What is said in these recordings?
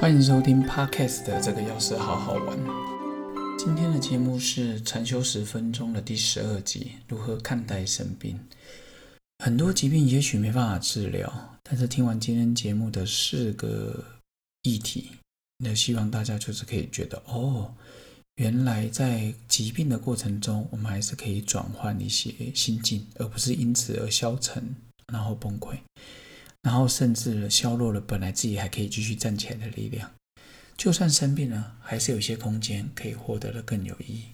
欢迎收听 Podcast 的这个钥匙好好玩。今天的节目是禅修十分钟的第十二集，如何看待生病？很多疾病也许没办法治疗，但是听完今天节目的四个议题，那希望大家就是可以觉得，哦，原来在疾病的过程中，我们还是可以转换一些心境，而不是因此而消沉，然后崩溃。然后甚至削弱了本来自己还可以继续站起来的力量。就算生病了，还是有一些空间可以获得的更有意义。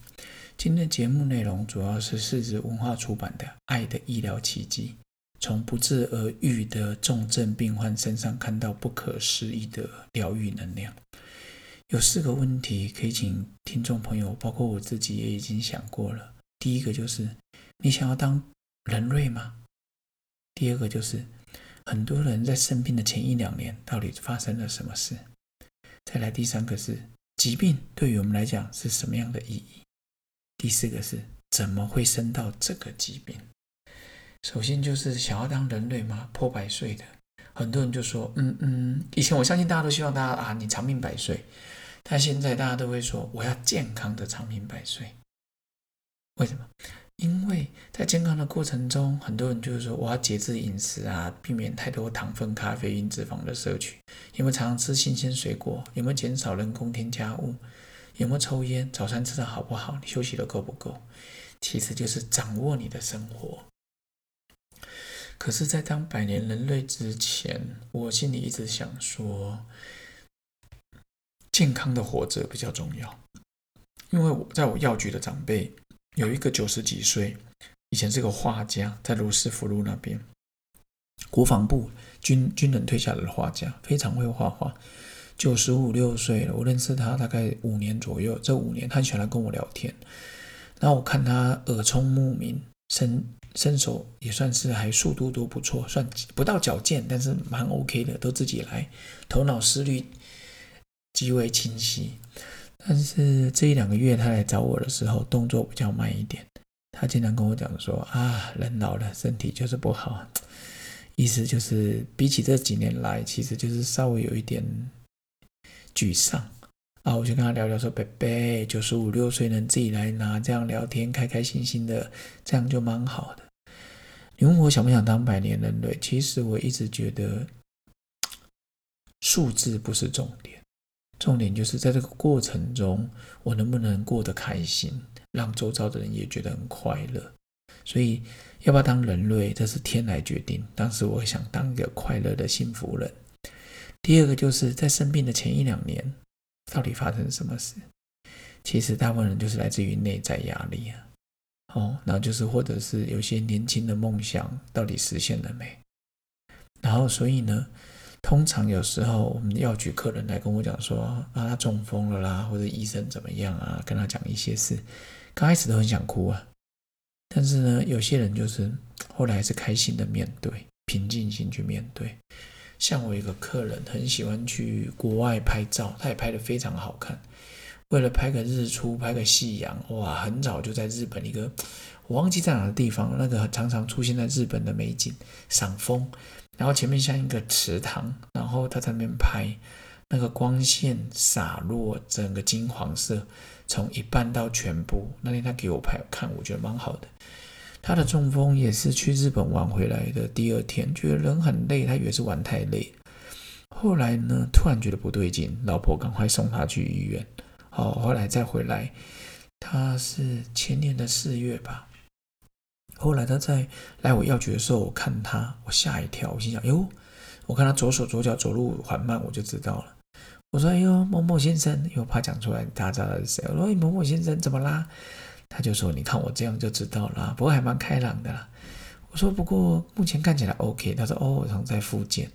今天的节目内容主要是世子文化出版的《爱的医疗奇迹》，从不治而愈的重症病患身上看到不可思议的疗愈能量。有四个问题可以请听众朋友，包括我自己也已经想过了。第一个就是：你想要当人类吗？第二个就是。很多人在生病的前一两年，到底发生了什么事？再来第三个是疾病对于我们来讲是什么样的意义？第四个是怎么会生到这个疾病？首先就是想要当人类吗？破百岁的很多人就说，嗯嗯，以前我相信大家都希望大家啊，你长命百岁，但现在大家都会说，我要健康的长命百岁。为什么？因为在健康的过程中，很多人就是说我要节制饮食啊，避免太多糖分、咖啡因、脂肪的摄取。有没有常常吃新鲜水果？有没有减少人工添加物？有没有抽烟？早餐吃的好不好？你休息的够不够？其实就是掌握你的生活。可是，在当百年人类之前，我心里一直想说，健康的活着比较重要。因为我在我药局的长辈。有一个九十几岁，以前是个画家，在罗斯福路那边，国防部军军人退下来的画家，非常会画画。九十五六岁了，我认识他大概五年左右，这五年他喜欢来跟我聊天。然后我看他耳聪目明，身身手也算是还速度都不错，算不到矫健，但是蛮 OK 的，都自己来，头脑思虑极为清晰。但是这一两个月他来找我的时候，动作比较慢一点。他经常跟我讲说：“啊，人老了，身体就是不好。”意思就是比起这几年来，其实就是稍微有一点沮丧啊。我就跟他聊聊说：“贝贝，九十五六岁能自己来拿这样聊天，开开心心的，这样就蛮好的。”你问我想不想当百年人类？其实我一直觉得数字不是重点。重点就是在这个过程中，我能不能过得开心，让周遭的人也觉得很快乐。所以，要不要当人类，这是天来决定。当时我想当一个快乐的幸福人。第二个就是在生病的前一两年，到底发生什么事？其实大部分人就是来自于内在压力啊。哦，然后就是或者是有些年轻的梦想到底实现了没？然后，所以呢？通常有时候我们要举客人来跟我讲说啊，他中风了啦，或者医生怎么样啊，跟他讲一些事，刚开始都很想哭啊，但是呢，有些人就是后来还是开心的面对，平静心去面对。像我一个客人很喜欢去国外拍照，他也拍得非常好看。为了拍个日出，拍个夕阳，哇，很早就在日本一个我忘记在哪个地方，那个常常出现在日本的美景，赏枫。然后前面像一个池塘，然后他在那边拍，那个光线洒落，整个金黄色，从一半到全部。那天他给我拍看，我觉得蛮好的。他的中风也是去日本玩回来的，第二天觉得人很累，他以为是玩太累。后来呢，突然觉得不对劲，老婆赶快送他去医院。好，后来再回来，他是前年的四月吧。后来他在来我药局的时候，我看他，我吓一跳，我心想：哟，我看他左手左脚走路缓慢，我就知道了。我说：哎呦，某某先生，因为我怕讲出来，大家知道是谁。我说：某某先生怎么啦？他就说：你看我这样就知道了，不过还蛮开朗的啦。我说：不过目前看起来 OK。他说：哦，我常在复健。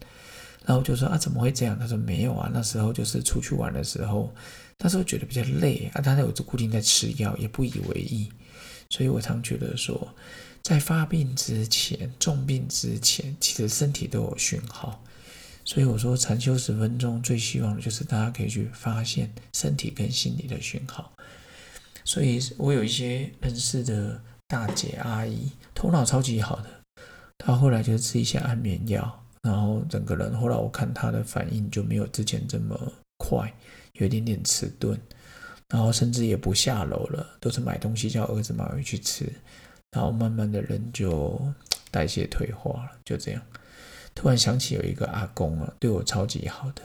然后就说：啊，怎么会这样？他说：没有啊，那时候就是出去玩的时候，那时候觉得比较累啊，他有就固定在吃药，也不以为意。所以我常觉得说。在发病之前、重病之前，其实身体都有讯号。所以我说，禅修十分钟最希望的就是大家可以去发现身体跟心理的讯号。所以我有一些认识的大姐阿姨，头脑超级好的，她后来就吃一些安眠药，然后整个人后来我看她的反应就没有之前这么快，有一点点迟钝，然后甚至也不下楼了，都是买东西叫儿子买回去吃，然后慢慢的人就代谢退化了，就这样。突然想起有一个阿公啊，对我超级好的。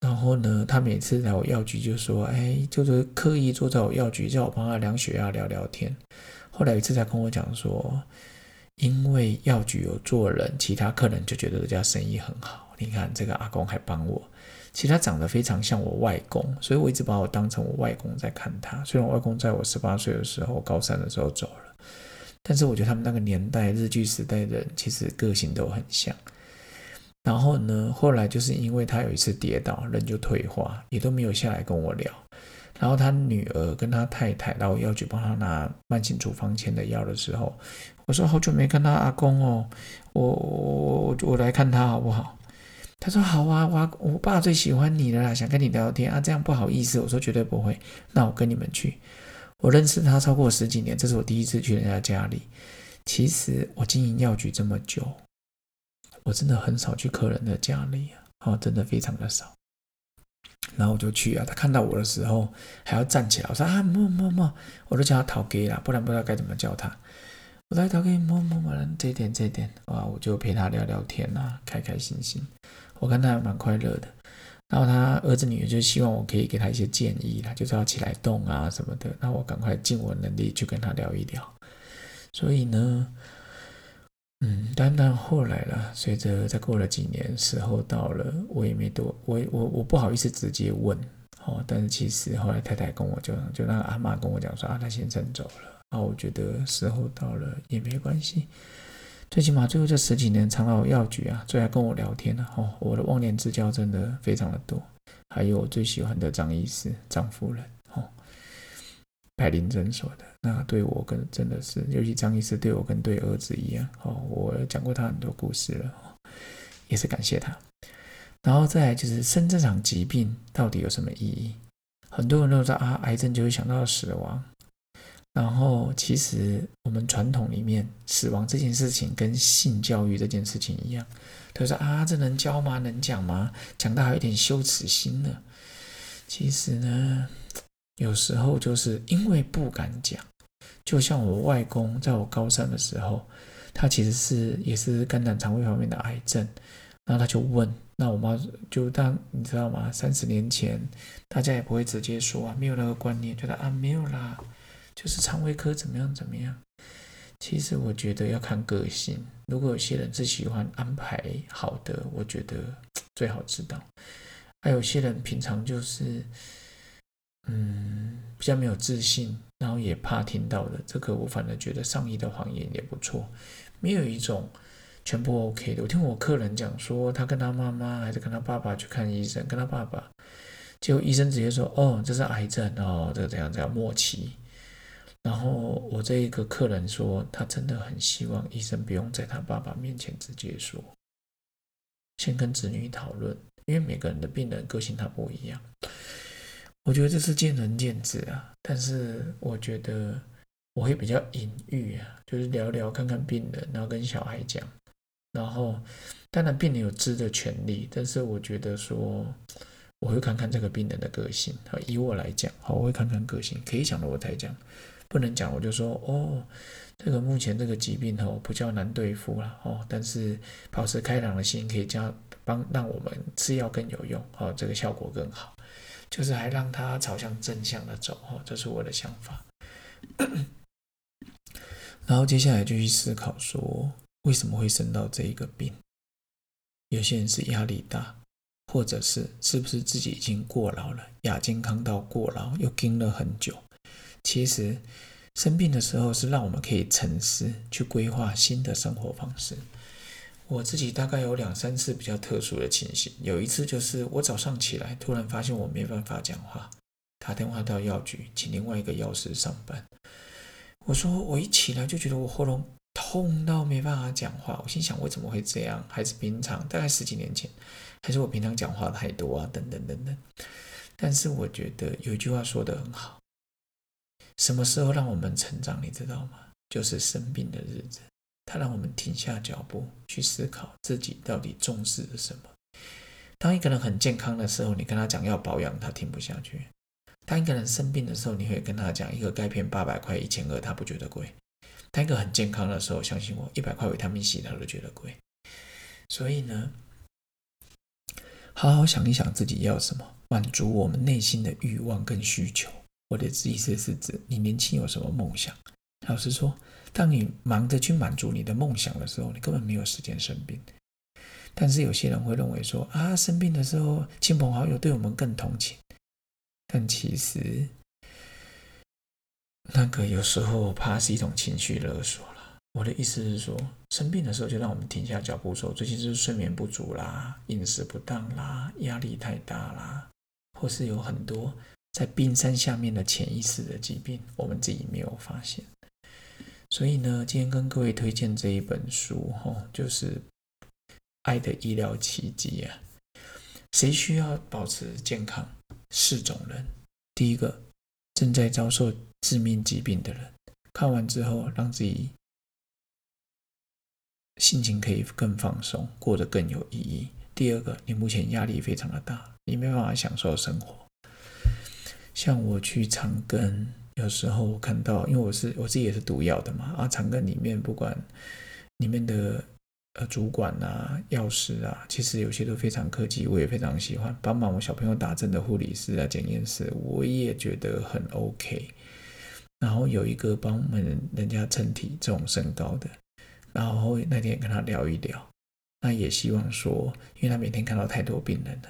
然后呢，他每次来我药局就说：“哎，就是刻意坐在我药局，叫我帮他量血压、聊聊天。”后来有一次才跟我讲说，因为药局有做人，其他客人就觉得这家生意很好。你看这个阿公还帮我，其实他长得非常像我外公，所以我一直把我当成我外公在看他。虽然我外公在我十八岁的时候，高三的时候走了，但是我觉得他们那个年代日剧时代的人，其实个性都很像。然后呢，后来就是因为他有一次跌倒，人就退化，也都没有下来跟我聊。然后他女儿跟他太太然后要去帮他拿慢性处方签的药的时候，我说好久没看到阿公哦，我我我我来看他好不好？他说好啊，我我爸最喜欢你了啦，想跟你聊天啊，这样不好意思。我说绝对不会，那我跟你们去。我认识他超过十几年，这是我第一次去人家家里。其实我经营药局这么久。我真的很少去客人的家里啊，哦，真的非常的少。然后我就去啊，他看到我的时候还要站起来，我说啊，摸摸摸，我都叫他讨给啦，不然不知道该怎么叫他。我来讨给摸摸摸，这点这点啊，我就陪他聊聊天啊，开开心心。我看他还蛮快乐的。然后他儿子女儿就希望我可以给他一些建议啦，就是要起来动啊什么的。那我赶快尽我能力去跟他聊一聊。所以呢。嗯，但但后来了，随着再过了几年，时候到了，我也没多，我我我不好意思直接问，哦，但是其实后来太太跟我就就那个阿妈跟我讲说啊，他先生走了，啊，我觉得时候到了也没关系，最起码最后这十几年常到药局啊，最爱跟我聊天了，哦，我的忘年之交真的非常的多，还有我最喜欢的张医师、张夫人，哦，百灵诊所的。那对我跟真的是，尤其张医师对我跟对儿子一样哦，我讲过他很多故事了，也是感谢他。然后再来就是生这场疾病到底有什么意义？很多人都说啊，癌症就会想到死亡。然后其实我们传统里面，死亡这件事情跟性教育这件事情一样，都说啊，这能教吗？能讲吗？讲到还有点羞耻心呢。其实呢，有时候就是因为不敢讲。就像我外公在我高三的时候，他其实是也是肝胆肠胃方面的癌症，然后他就问，那我妈就当你知道吗？三十年前大家也不会直接说啊，没有那个观念，觉得啊没有啦，就是肠胃科怎么样怎么样。其实我觉得要看个性，如果有些人是喜欢安排好的，我觉得最好知道；还有些人平常就是。嗯，比较没有自信，然后也怕听到的，这个我反而觉得上医的谎言也不错，没有一种全部 OK 的。我听我客人讲说，他跟他妈妈还是跟他爸爸去看医生，跟他爸爸，结果医生直接说，哦，这是癌症哦，这个怎样怎样末期。然后我这一个客人说，他真的很希望医生不用在他爸爸面前直接说，先跟子女讨论，因为每个人的病人个性他不一样。我觉得这是见仁见智啊，但是我觉得我会比较隐喻啊，就是聊聊看看病人，然后跟小孩讲，然后当然病人有知的权利，但是我觉得说我会看看这个病人的个性，以我来讲，好，我会看看个性，可以讲的我才讲，不能讲我就说哦，这个目前这个疾病哦不叫难对付了哦，但是保持开朗的心可以加帮让我们吃药更有用哦，这个效果更好。就是还让他朝向正向的走，哦，这是我的想法。然后接下来就去思考说，为什么会生到这一个病？有些人是压力大，或者是是不是自己已经过劳了，亚健康到过劳，又盯了很久。其实生病的时候是让我们可以沉思，去规划新的生活方式。我自己大概有两三次比较特殊的情形，有一次就是我早上起来，突然发现我没办法讲话，打电话到药局，请另外一个药师上班。我说我一起来就觉得我喉咙痛到没办法讲话，我心想为什么会这样？还是平常大概十几年前，还是我平常讲话太多啊？等等等等。但是我觉得有一句话说的很好，什么时候让我们成长？你知道吗？就是生病的日子。它让我们停下脚步，去思考自己到底重视了什么。当一个人很健康的时候，你跟他讲要保养，他听不下去；当一个人生病的时候，你会跟他讲一个钙片八百块、一千二，他不觉得贵；当一个很健康的时候，相信我，一百块维他命 C 他都觉得贵。所以呢，好好想一想自己要什么，满足我们内心的欲望跟需求。我的意思是指，你年轻有什么梦想？老实说，当你忙着去满足你的梦想的时候，你根本没有时间生病。但是有些人会认为说啊，生病的时候亲朋好友对我们更同情，但其实那个有时候怕是一种情绪勒索了。我的意思是说，生病的时候就让我们停下脚步，说最近是睡眠不足啦，饮食不当啦，压力太大啦，或是有很多在冰山下面的潜意识的疾病，我们自己没有发现。所以呢，今天跟各位推荐这一本书，哈，就是。爱的医疗奇迹啊！谁需要保持健康？四种人。第一个，正在遭受致命疾病的人，看完之后让自己心情可以更放松，过得更有意义。第二个，你目前压力非常的大，你没办法享受生活。像我去长庚，有时候我看到，因为我是我自己也是毒药的嘛，啊，长庚里面不管里面的。呃，主管啊，药师啊，其实有些都非常客气，我也非常喜欢帮忙我小朋友打针的护理师啊、检验师，我也觉得很 OK。然后有一个帮我们人家称体重身高的，然后那天跟他聊一聊，那也希望说，因为他每天看到太多病人了，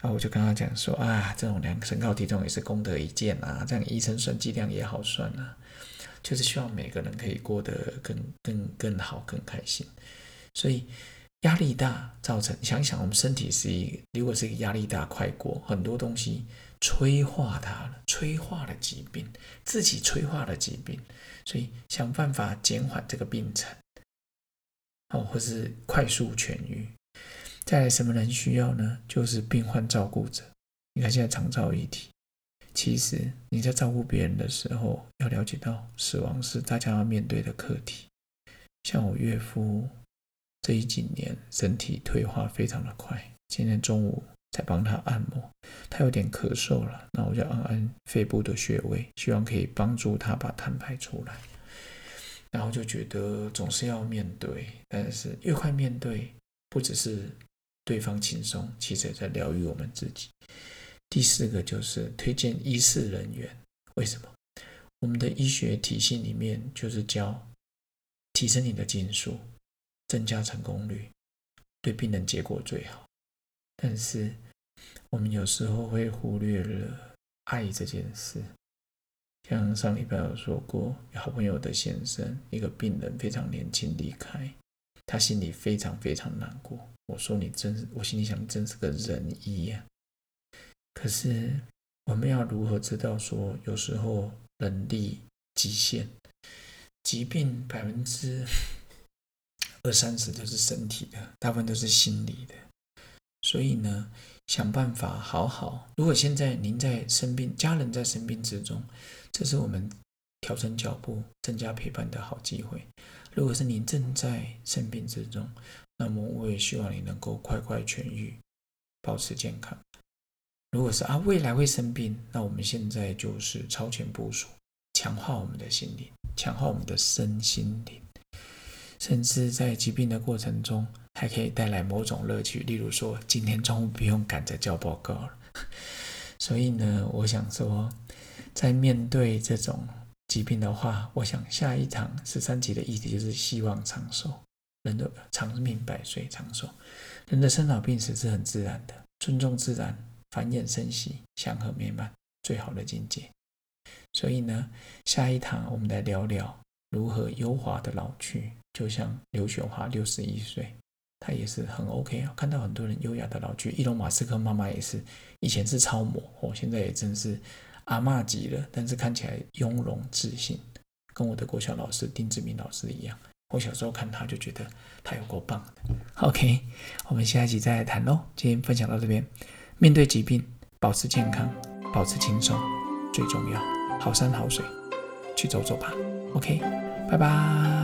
然后我就跟他讲说啊，这种量身高体重也是功德一件啊，这样医生算剂量也好算啊，就是希望每个人可以过得更更更好、更开心。所以压力大造成，想想我们身体是一，如果是一个压力大快过，很多东西催化它了，催化了疾病，自己催化了疾病，所以想办法减缓这个病程，哦，或是快速痊愈。再来什么人需要呢？就是病患照顾者。你看现在长照议题，其实你在照顾别人的时候，要了解到死亡是大家要面对的课题。像我岳父。这一几年身体退化非常的快，今天中午才帮他按摩，他有点咳嗽了，那我就按按肺部的穴位，希望可以帮助他把痰排出来。然后就觉得总是要面对，但是越快面对，不只是对方轻松，其实也在疗愈我们自己。第四个就是推荐医事人员，为什么？我们的医学体系里面就是教提升你的技术。增加成功率，对病人结果最好。但是我们有时候会忽略了爱这件事。像上礼拜有说过，好朋友的先生，一个病人非常年轻离开，他心里非常非常难过。我说你真是，我心里想，真是个仁医呀。可是我们要如何知道说，有时候能力极限，疾病百分之。二三十都是身体的，大部分都是心理的。所以呢，想办法好好。如果现在您在生病，家人在生病之中，这是我们调整脚步、增加陪伴的好机会。如果是您正在生病之中，那么我也希望你能够快快痊愈，保持健康。如果是啊，未来会生病，那我们现在就是超前部署，强化我们的心灵，强化我们的身心灵。甚至在疾病的过程中，还可以带来某种乐趣。例如说，今天中午不用赶着交报告了。所以呢，我想说，在面对这种疾病的话，我想下一堂十三集的议题就是希望长寿，人的长命百岁长寿。人的生老病死是很自然的，尊重自然，繁衍生息，祥和美满，最好的境界。所以呢，下一堂我们来聊聊如何优华的老去。就像刘雪华六十一岁，她也是很 OK 啊。看到很多人优雅的老去，伊隆马斯克妈妈也是，以前是超模哦，现在也真是阿嬷级了，但是看起来雍容自信，跟我的国小老师丁志明老师一样。我小时候看他就觉得他有够棒的。OK，我们下一集再来谈喽。今天分享到这边，面对疾病，保持健康，保持轻松最重要。好山好水，去走走吧。OK，拜拜。